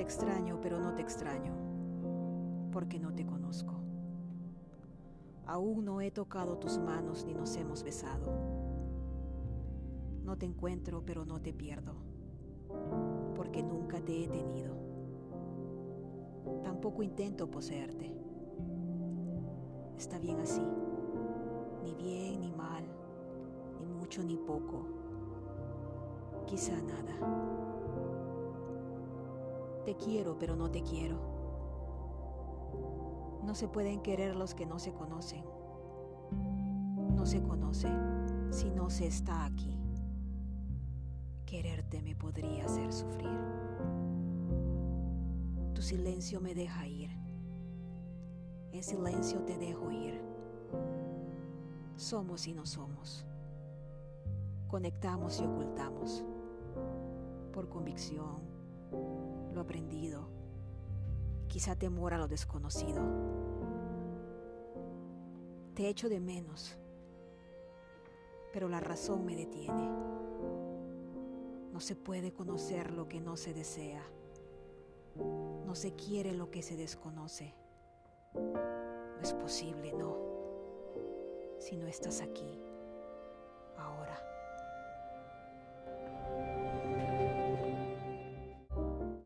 Te extraño, pero no te extraño, porque no te conozco. Aún no he tocado tus manos ni nos hemos besado. No te encuentro, pero no te pierdo, porque nunca te he tenido. Tampoco intento poseerte. Está bien así, ni bien ni mal, ni mucho ni poco, quizá nada. Te quiero, pero no te quiero. No se pueden querer los que no se conocen. No se conoce si no se está aquí. Quererte me podría hacer sufrir. Tu silencio me deja ir. En silencio te dejo ir. Somos y no somos. Conectamos y ocultamos. Por convicción, lo aprendido, quizá temor a lo desconocido. Te echo de menos, pero la razón me detiene. No se puede conocer lo que no se desea. No se quiere lo que se desconoce. No es posible, no, si no estás aquí.